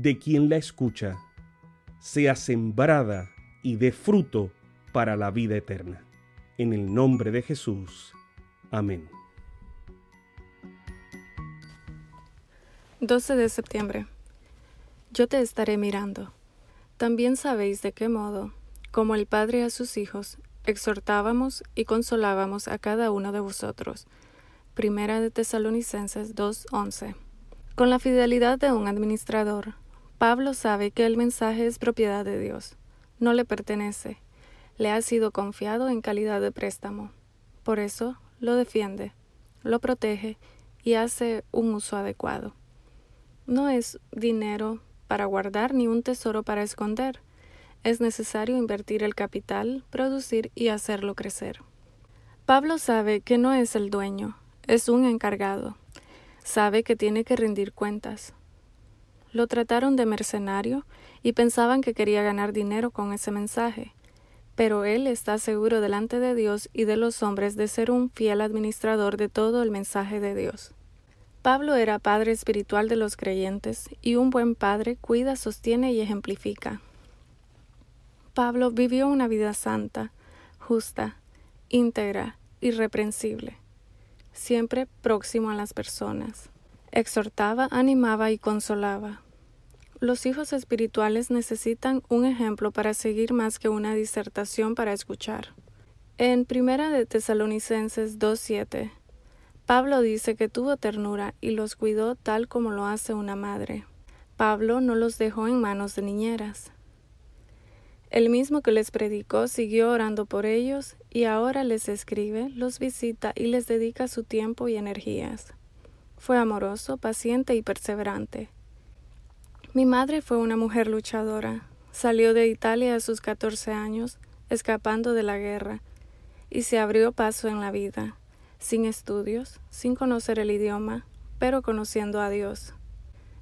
de quien la escucha, sea sembrada y dé fruto para la vida eterna. En el nombre de Jesús. Amén. 12 de septiembre. Yo te estaré mirando. También sabéis de qué modo, como el Padre a sus hijos, exhortábamos y consolábamos a cada uno de vosotros. Primera de Tesalonicenses 2:11. Con la fidelidad de un administrador, Pablo sabe que el mensaje es propiedad de Dios, no le pertenece, le ha sido confiado en calidad de préstamo. Por eso lo defiende, lo protege y hace un uso adecuado. No es dinero para guardar ni un tesoro para esconder. Es necesario invertir el capital, producir y hacerlo crecer. Pablo sabe que no es el dueño, es un encargado. Sabe que tiene que rendir cuentas. Lo trataron de mercenario y pensaban que quería ganar dinero con ese mensaje pero él está seguro delante de Dios y de los hombres de ser un fiel administrador de todo el mensaje de Dios. Pablo era padre espiritual de los creyentes y un buen padre cuida, sostiene y ejemplifica. Pablo vivió una vida santa, justa, íntegra, irreprensible, siempre próximo a las personas. Exhortaba, animaba y consolaba. Los hijos espirituales necesitan un ejemplo para seguir más que una disertación para escuchar. En Primera de Tesalonicenses 2.7, Pablo dice que tuvo ternura y los cuidó tal como lo hace una madre. Pablo no los dejó en manos de niñeras. El mismo que les predicó siguió orando por ellos y ahora les escribe, los visita y les dedica su tiempo y energías. Fue amoroso, paciente y perseverante. Mi madre fue una mujer luchadora. Salió de Italia a sus 14 años, escapando de la guerra, y se abrió paso en la vida, sin estudios, sin conocer el idioma, pero conociendo a Dios.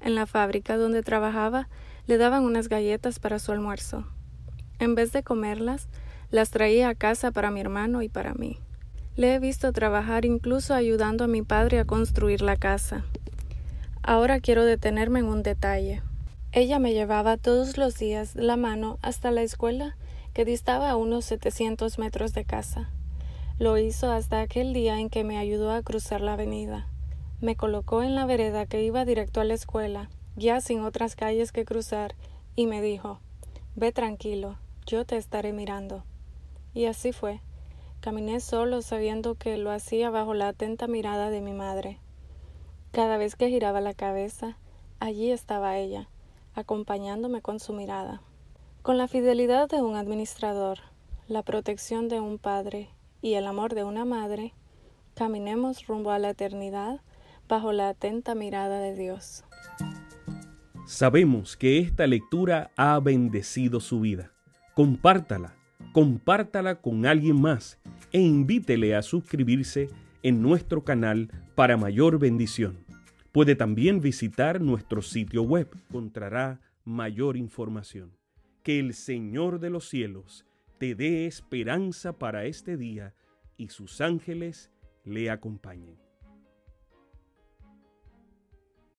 En la fábrica donde trabajaba le daban unas galletas para su almuerzo. En vez de comerlas, las traía a casa para mi hermano y para mí. Le he visto trabajar incluso ayudando a mi padre a construir la casa. Ahora quiero detenerme en un detalle. Ella me llevaba todos los días la mano hasta la escuela, que distaba unos 700 metros de casa. Lo hizo hasta aquel día en que me ayudó a cruzar la avenida. Me colocó en la vereda que iba directo a la escuela, ya sin otras calles que cruzar, y me dijo Ve tranquilo, yo te estaré mirando. Y así fue. Caminé solo sabiendo que lo hacía bajo la atenta mirada de mi madre. Cada vez que giraba la cabeza, allí estaba ella, acompañándome con su mirada. Con la fidelidad de un administrador, la protección de un padre y el amor de una madre, caminemos rumbo a la eternidad bajo la atenta mirada de Dios. Sabemos que esta lectura ha bendecido su vida. Compártala, compártala con alguien más e invítele a suscribirse en nuestro canal para mayor bendición. Puede también visitar nuestro sitio web. Encontrará mayor información. Que el Señor de los cielos te dé esperanza para este día y sus ángeles le acompañen.